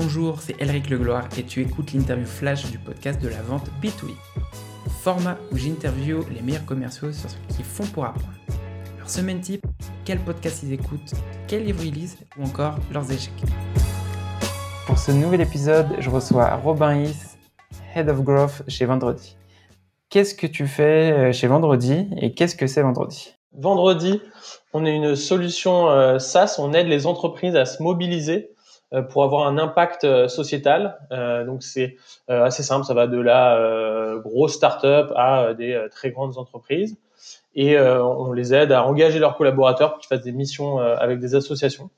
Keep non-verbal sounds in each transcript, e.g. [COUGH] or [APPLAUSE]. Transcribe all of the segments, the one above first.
Bonjour, c'est Elric Legloire et tu écoutes l'interview flash du podcast de la vente B2B. Format où j'interview les meilleurs commerciaux sur ce qu'ils font pour apprendre. Leur semaine type, quel podcast ils écoutent, quel livre ils lisent ou encore leurs échecs. Pour ce nouvel épisode, je reçois Robin Is, Head of Growth chez Vendredi. Qu'est-ce que tu fais euh, chez Vendredi et qu'est-ce que c'est Vendredi? Vendredi, on est une solution euh, SaaS, on aide les entreprises à se mobiliser pour avoir un impact euh, sociétal. Euh, donc c'est assez simple, ça va de la grosse start-up à des très grandes entreprises. Et on les aide à engager leurs collaborateurs pour qu'ils fassent des missions avec des associations.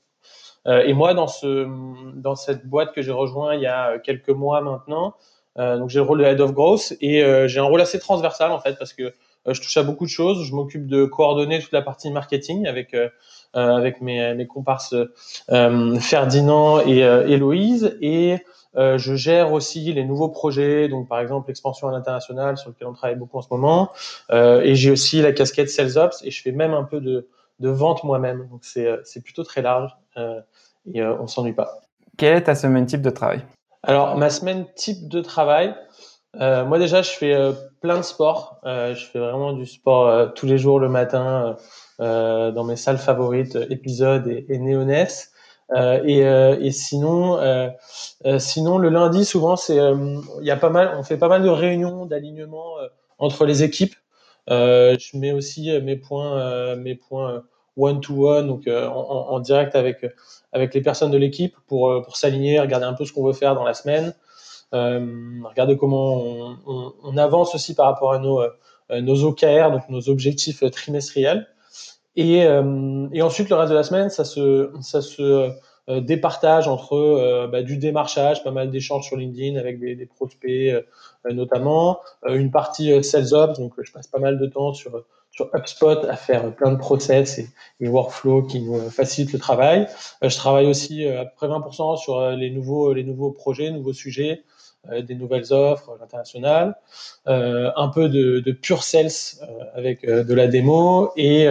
et moi, dans, ce, dans cette boîte que j'ai rejoint il y a quelques mois maintenant, donc j'ai le rôle de Head of Growth et j'ai un rôle assez transversal en fait parce que je touche à beaucoup de choses. Je m'occupe de coordonner toute la partie marketing avec euh, avec mes, mes comparses euh, Ferdinand et euh, Héloïse. Et je gère aussi les nouveaux projets, donc par exemple l'expansion à l'international sur lequel on travaille beaucoup en ce moment. et j'ai aussi la casquette Sales Ops et je fais même un peu de, de vente moi-même. Donc c'est plutôt très large et on s'ennuie pas. Quelle est ta semaine type de travail? Alors ma semaine type de travail, euh, moi déjà je fais plein de sport. Euh, je fais vraiment du sport tous les jours le matin. Euh, dans mes salles favorites, épisodes et, et Néoness. Euh, et, euh, et, sinon, sinon le lundi souvent c'est, il y a pas mal, on fait pas mal de réunions d'alignement entre les équipes. je mets aussi mes points, mes points one to one, donc en, en, direct avec avec les personnes de l'équipe pour pour s'aligner, regarder un peu ce qu'on veut faire dans la semaine, regarder comment on, on, avance aussi par rapport à nos nos OKR, donc nos objectifs trimestriels. Et, euh, et, ensuite, le reste de la semaine, ça se, ça se euh, départage entre euh, bah, du démarchage, pas mal d'échanges sur LinkedIn avec des, des prospects notamment, une partie sales ops, donc je passe pas mal de temps sur sur HubSpot à faire plein de process et, et workflows qui nous facilitent le travail. je travaille aussi à peu près 20% sur les nouveaux les nouveaux projets, nouveaux sujets, euh, des nouvelles offres, l'international, euh, un peu de, de pure sales euh, avec de la démo et,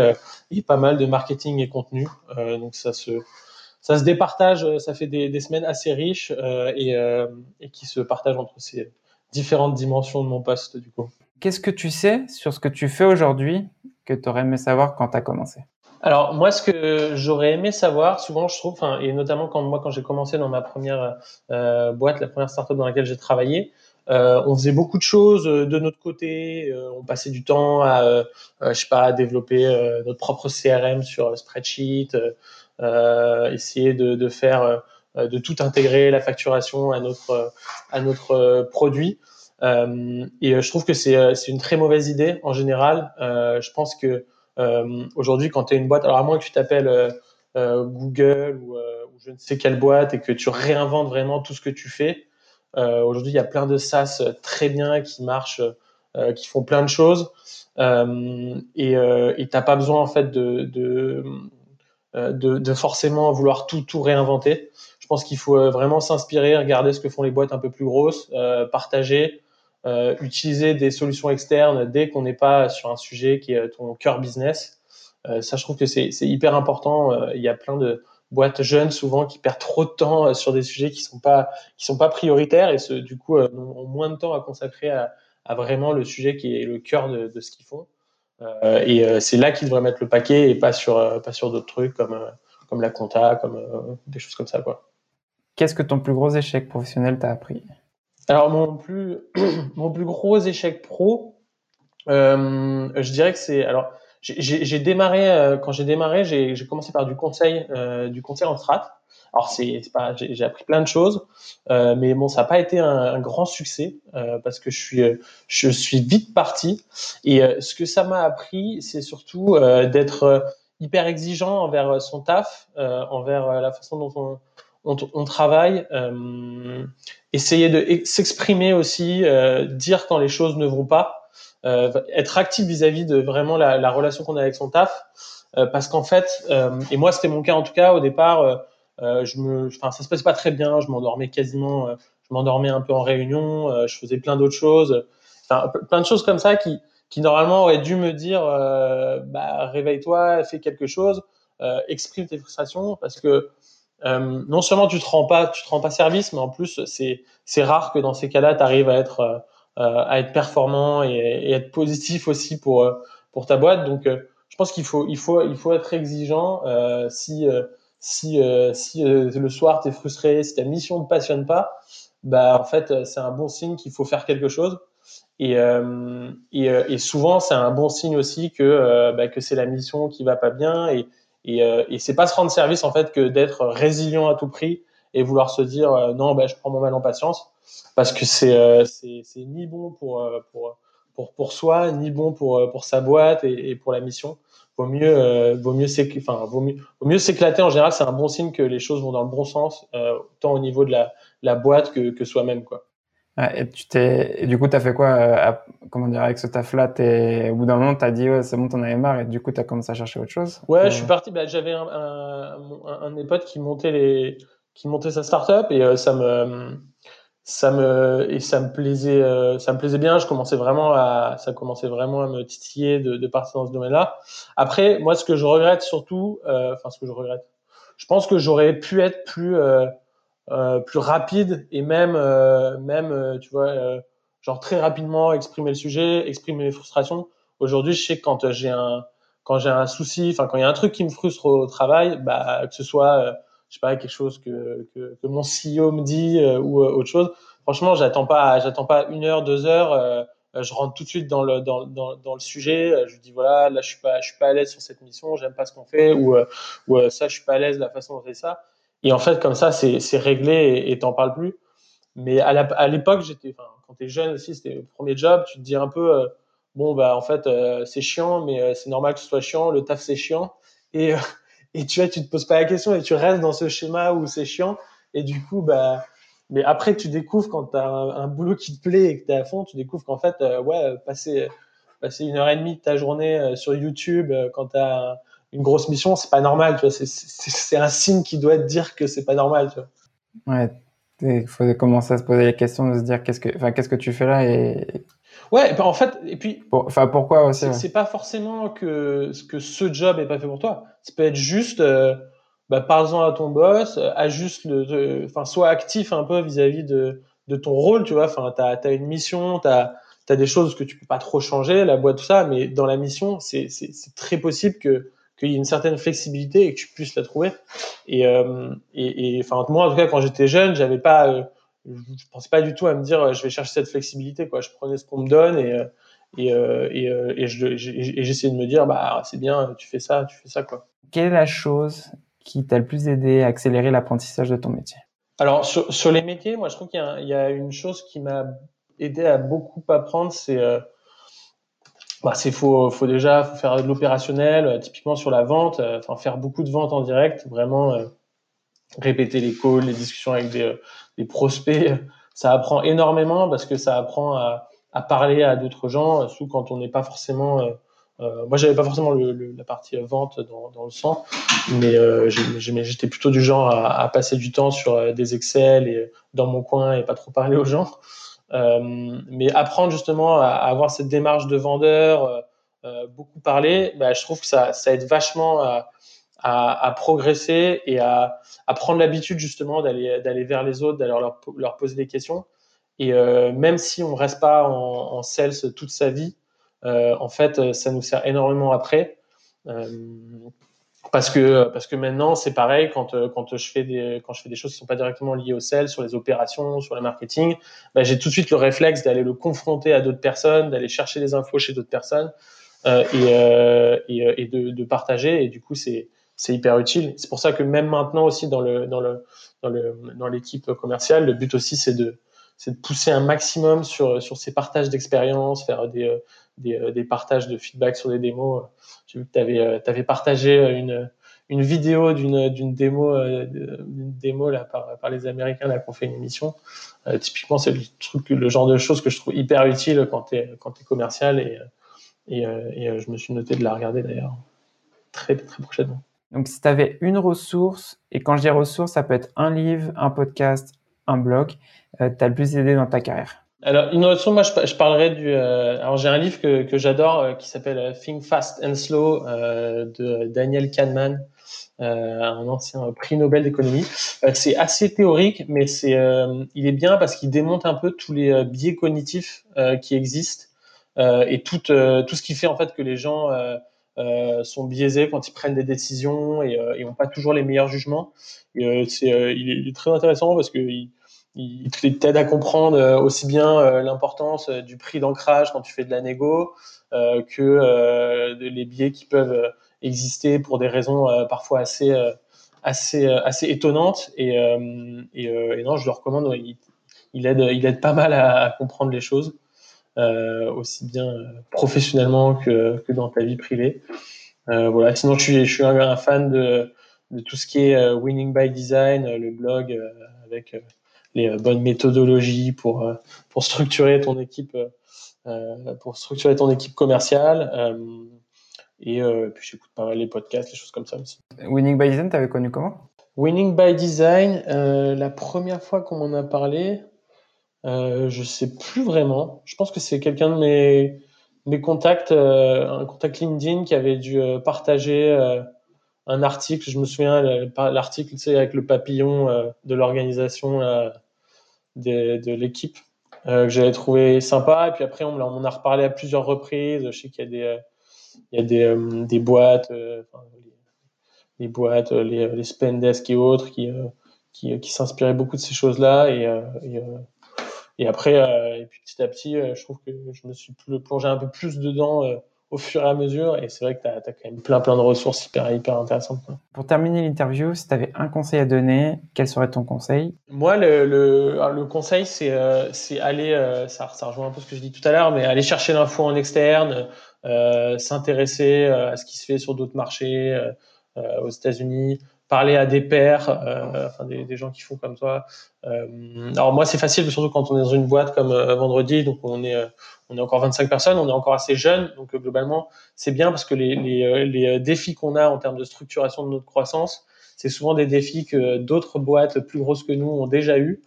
et, pas mal de marketing et contenu. donc ça se ça se départage, ça fait des, des semaines assez riches et, et qui se partagent entre ces différentes dimensions de mon poste du coup. Qu'est-ce que tu sais sur ce que tu fais aujourd'hui que tu aurais aimé savoir quand tu as commencé? Alors moi, ce que j'aurais aimé savoir, souvent je trouve, et notamment quand quand j'ai commencé dans ma première euh, boîte, la première startup dans laquelle j'ai travaillé, euh, on faisait beaucoup de choses euh, de notre côté. On passait du temps à, je sais pas, à développer notre propre CRM sur spreadsheet, essayer de, de faire, de tout intégrer la facturation à notre à notre produit. Et je trouve que c'est c'est une très mauvaise idée en général. je pense que euh, aujourd'hui, quand tu es une boîte, alors à moins que tu t'appelles euh, euh, Google ou, je ne sais quelle boîte et que tu réinventes vraiment tout ce que tu fais, aujourd'hui, il y a plein de SaaS très bien qui marchent, qui font plein de choses. et tu n'as pas besoin en fait de, de, forcément vouloir tout, tout réinventer. Je pense qu'il faut vraiment s'inspirer, regarder ce que font les boîtes un peu plus grosses, partager, euh, utiliser des solutions externes dès qu'on n'est pas sur un sujet qui est ton cœur business. Euh, ça, je trouve que c'est hyper important. Euh, il y a plein de boîtes jeunes souvent qui perdent trop de temps sur des sujets qui sont pas qui sont pas prioritaires et ce, du coup ont moins de temps à consacrer à, vraiment le sujet qui est le cœur de, de ce qu'ils font. et c'est là qu'ils devraient mettre le paquet et pas sur pas sur d'autres trucs comme comme la compta, comme des choses comme ça. Qu'est-ce que ton plus gros échec professionnel t'a appris? Alors mon plus [CLEARS THROAT] mon plus gros échec pro, euh, je dirais que c'est alors j'ai démarré euh, quand j'ai démarré j'ai commencé par du conseil euh, du conseil en strat. Alors c'est pas j'ai appris plein de choses, euh, mais bon ça n'a pas été un, un grand succès euh, parce que je suis je suis vite parti et ce que ça m'a appris c'est surtout d'être hyper exigeant envers son taf, envers la façon dont on on, on travaille, euh, essayer de s'exprimer aussi, euh, dire quand les choses ne vont pas, euh, être actif vis-à-vis de vraiment la, la relation qu'on a avec son taf, euh, parce qu'en fait, euh, et moi c'était mon cas en tout cas au départ, je me, enfin ça se passait pas très bien, je m'endormais quasiment, je m'endormais un peu en réunion, je faisais plein d'autres choses, enfin plein de choses comme ça qui qui normalement auraient dû me dire, bah réveille-toi, fais quelque chose, exprime tes frustrations, parce que non seulement tu te rends pas, tu te rends pas service, mais en plus c'est c'est rare que dans ces cas-là, tu arrives à être à être performant et, et, être positif aussi pour pour ta boîte. Donc je pense qu'il faut il faut il faut être exigeant si si si le soir tu es frustré, si ta mission ne passionne pas, bah en fait c'est un bon signe qu'il faut faire quelque chose. Et, euh, et, euh, et, souvent, c'est un bon signe aussi que, euh, bah, que c'est la mission qui va pas bien. Et, et, et c'est pas se rendre service en fait que d'être résilient à tout prix et vouloir se dire non, bah, je prends mon mal en patience, parce que c'est c'est ni bon pour, pour pour pour soi, ni bon pour pour sa boîte et, et pour la mission. Vaut mieux vaut mieux enfin vaut mieux vaut mieux s'éclater en général. C'est un bon signe que les choses vont dans le bon sens, tant au niveau de la la boîte que que soi-même quoi et tu t'es, du coup, tu as fait quoi, euh, comment dire, avec ce taf-là? Au bout d'un moment, tu as dit, ouais, c'est bon, t'en avais marre, et du coup, tu as commencé à chercher autre chose? Ouais, je suis parti, bah, j'avais un, un, un, de mes potes qui montait, les, qui montait sa startup, et euh, ça me. Ça me et ça me plaisait, euh, ça me plaisait bien. Je commençais vraiment à, ça commençait vraiment à me titiller de, de partir dans ce domaine-là. Après, moi, ce que je regrette surtout, enfin, ce que je regrette, je pense que j'aurais pu être plus euh, plus rapide et même, euh, même euh, tu vois, genre très rapidement exprimer le sujet, exprimer mes frustrations. Aujourd'hui, je sais que quand j'ai un, quand j'ai un souci, enfin quand il y a un truc qui me frustre au travail, bah que ce soit, je sais pas, quelque chose que, que, que mon CEO me dit ou autre chose. Franchement, j'attends pas, j'attends pas une heure, deux heures. je rentre tout de suite dans le dans, dans, dans le sujet. Je dis voilà, là je suis pas je suis pas à l'aise sur cette mission, j'aime pas ce qu'on fait ou ou ça je suis pas à l'aise la façon dont on fait ça. Et en fait, comme ça, c'est réglé et t'en parles plus. Mais à l'époque, j'étais, enfin, quand t'es jeune aussi, c'était le premier job, tu te dis un peu, euh, bon, bah, en fait, euh, c'est chiant, mais euh, c'est normal que ce soit chiant, le taf, c'est chiant. Et, [LAUGHS] et tu vois, tu te poses pas la question et tu restes dans ce schéma où c'est chiant. Et du coup, bah, mais après, tu découvres quand tu as un, boulot qui te plaît et que tu es à fond, tu découvres qu'en fait, ouais, passer, passer une heure et demie de ta journée sur YouTube quand tu as une grosse mission, c'est pas normal, tu vois. C'est un signe qui doit te dire que c'est pas normal, tu vois. Ouais, il faut commencer à se poser les questions, de se dire qu'est-ce que, enfin, qu'est-ce que tu fais là et. Ouais, en fait, et puis. Enfin, pourquoi aussi C'est pas forcément que, que ce job est pas fait pour toi. Ça peut être juste, euh, bah, parle-en à ton boss, ajuste le, enfin, sois actif un peu vis-à-vis de, de ton rôle, tu vois. Enfin, t'as as une mission, t'as as des choses que tu peux pas trop changer, la boîte, tout ça, mais dans la mission, c'est très possible que qu'il y ait une certaine flexibilité et que tu puisses la trouver. Et, euh, et, et enfin, moi, en tout cas, quand j'étais jeune, j'avais pas, euh, je pensais pas du tout à me dire, je vais chercher cette flexibilité, quoi. Je prenais ce qu'on me donne et, euh, et, euh, et, et j'essayais de me dire, bah, c'est bien, tu fais ça, tu fais ça, quoi. Quelle est la chose qui t'a le plus aidé à accélérer l'apprentissage de ton métier? Alors, sur, sur, les métiers, moi, je trouve qu'il y, y, a une chose qui m'a aidé à beaucoup apprendre, c'est bah, c'est faut, faut déjà faire de l'opérationnel, euh, typiquement sur la vente, euh, enfin faire beaucoup de ventes en direct, vraiment euh, répéter les calls, les discussions avec des, des, prospects, ça apprend énormément parce que ça apprend à, à parler à d'autres gens, sous quand on n'est pas forcément moi, j'avais pas forcément le, la partie vente dans, dans, le sang, mais j'étais plutôt du genre à, à, passer du temps sur des Excel et dans mon coin et pas trop parler aux gens. Euh, mais apprendre justement à, avoir cette démarche de vendeur, euh, euh, beaucoup parler, bah, je trouve que ça, ça aide vachement à, progresser et à, prendre l'habitude justement d'aller vers les autres, d'aller leur, poser des questions. Et même si on reste pas en, en sales toute sa vie, en fait, ça nous sert énormément après. Parce que parce que maintenant c'est pareil quand euh, quand je fais des quand je fais des choses qui sont pas directement liées au sel sur les opérations sur le marketing bah, j'ai tout de suite le réflexe d'aller le confronter à d'autres personnes d'aller chercher des infos chez d'autres personnes euh, et, euh, et, euh, et de, de, partager. Et du coup c'est c'est hyper utile. C'est pour ça que même maintenant aussi dans le dans le dans le dans l'équipe commerciale le but aussi c'est de c'est de pousser un maximum sur sur ces partages d'expérience faire des des, euh, des, partages de feedback sur des démos. J'ai vu que tu avais, euh, partagé euh, une, vidéo d'une démo démo là par, les Américains là qu'on fait une émission. typiquement, c'est le genre de choses que je trouve hyper utile quand tu es commercial et je me suis noté de la regarder d'ailleurs très très prochainement. Donc, si tu avais une ressource, et quand je dis ressource, ça peut être un livre, un podcast, un blog, euh, tu as le plus aidé dans ta carrière alors, innovation, moi, je, je parlerai du. Euh, alors, j'ai un livre que, que j'adore euh, qui s'appelle euh, Think Fast and Slow de Daniel Kahneman. un ancien prix Nobel d'économie. c'est assez théorique, mais c'est, il est bien parce qu'il démonte un peu tous les biais cognitifs qui existent et tout, tout ce qui fait en fait que les gens sont biaisés quand ils prennent des décisions et, n'ont pas toujours les meilleurs jugements. Et, c'est, il, est, très intéressant parce que il, t'aide à comprendre euh, aussi bien euh, l'importance euh, du prix d'ancrage quand tu fais de la négo que les biais qui peuvent exister pour des raisons parfois assez assez assez étonnantes. Et, et, non je le recommande il, aide il aide pas mal à, comprendre les choses aussi bien professionnellement que, que dans ta vie privée. Voilà. Sinon je suis je suis un, fan de de tout ce qui est winning by design le blog avec les euh, bonnes méthodologies pour, euh, pour structurer ton équipe, euh, pour structurer ton équipe commerciale. et puis j'écoute pas mal les podcasts, les choses comme ça aussi. Winning by Design, tu avais connu comment? Winning by Design, la première fois qu'on m'en a parlé, euh, je sais plus vraiment. Je pense que c'est quelqu'un de mes, mes contacts, un contact LinkedIn qui avait dû partager un article. Je me souviens, l'article, tu avec le papillon de l'organisation de, l'équipe euh, que j'avais trouvé sympa. Et puis après, on, on a reparlé à plusieurs reprises. Je sais qu'il y a des, euh, euh, boîtes, les, boîtes, les, les Spendesk et autres qui, s'inspiraient beaucoup de ces choses-là. Et, et, après, et puis petit à petit, je trouve que je me suis plongé un peu plus dedans au fur et à mesure. Et c'est vrai que tu as, quand même plein, plein de ressources hyper, hyper intéressantes. Pour terminer l'interview, si tu avais un conseil à donner, quel serait ton conseil? Moi, le, le, le conseil, c'est euh, aller, euh, ça, ça rejoint un peu ce que je dis tout à l'heure, mais aller chercher l'info en externe, euh, s'intéresser euh, à ce qui se fait sur d'autres marchés, aux États-Unis, parler à des pairs, enfin des, gens qui font comme toi. alors moi, c'est facile, surtout quand on est dans une boîte comme vendredi, donc on est on est encore 25 personnes, on est encore assez jeune, donc euh, globalement, c'est bien parce que les, les, euh, les euh, défis qu'on a en termes de structuration de notre croissance, c'est souvent des défis que d'autres boîtes plus grosses que nous ont déjà eu.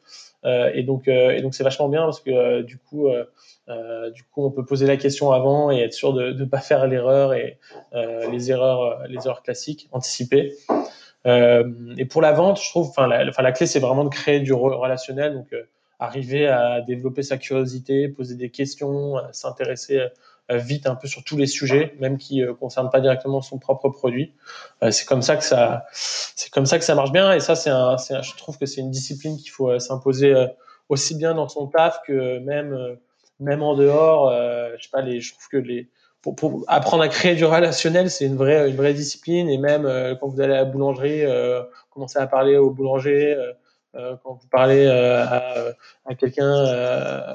Euh, et donc, et donc c'est vachement bien parce que du coup, euh, du coup, on peut poser la question avant et être sûr de ne pas faire l'erreur et les erreurs, les erreurs classiques anticipées. Et pour la vente, je trouve, enfin, la, clé, c'est vraiment de créer du relationnel. Donc arriver à développer sa curiosité, poser des questions, s'intéresser euh, vite un peu sur tous les sujets, même qui ne euh, concernent pas directement son propre produit. Euh, c'est comme ça que ça, c'est comme ça que ça marche bien. Et ça, c'est un, je trouve que c'est une discipline qu'il faut s'imposer aussi bien dans son taf que même, même en dehors. je sais pas, les, je trouve que les, pour, pour, apprendre à créer du relationnel, c'est une vraie, une vraie discipline. Et même quand vous allez à la boulangerie, commencer à parler au boulanger euh, quand vous parlez euh, à, à quelqu'un euh,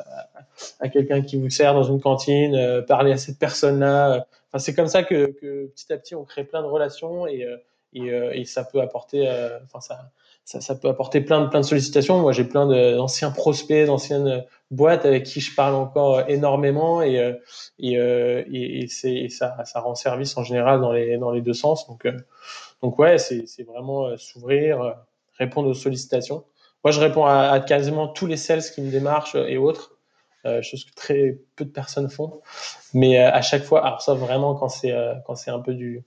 à quelqu'un qui vous sert dans une cantine, parler à cette personne-là. Enfin, c'est comme ça que, que, petit à petit on crée plein de relations et, et, et ça peut apporter, enfin ça, ça, ça, peut apporter plein de plein de sollicitations. Moi, j'ai plein d'anciens prospects, d'anciennes boîtes avec qui je parle encore énormément et et, et, et c'est ça, ça rend service en général dans les dans les deux sens. Donc donc ouais, c'est vraiment s'ouvrir répondre aux sollicitations. Moi, je réponds à, quasiment tous les sales qui me démarchent et autres, euh, chose que très peu de personnes font. Mais euh, à chaque fois, alors ça vraiment quand c'est euh, quand c'est un peu du,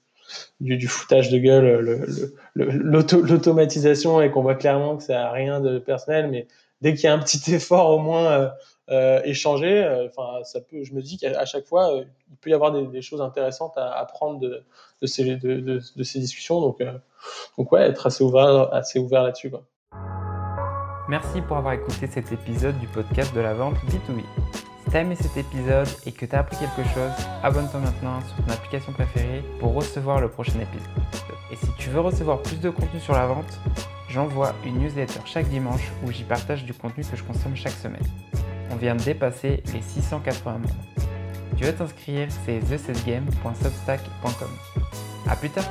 du, foutage de gueule, l'automatisation et qu'on voit clairement que ça n'a rien de personnel, mais dès qu'il y a un petit [LAUGHS] effort au moins euh, échanger, enfin ça peut, je me dis qu'à chaque fois il peut y avoir des, choses intéressantes à apprendre de ces discussions, donc donc ouais, être assez ouvert, assez ouvert là-dessus. Merci pour avoir écouté cet épisode du podcast de la vente B2B. Si t'as aimé cet épisode et que t'as appris quelque chose, abonne-toi maintenant sur ton application préférée pour recevoir le prochain épisode. Et si tu veux recevoir plus de contenu sur la vente, j'envoie une newsletter chaque dimanche où j'y partage du contenu que je consomme chaque semaine. On vient de dépasser les 680 membres. Tu veux t'inscrire, c'est thesesgame.substack.com. A plus tard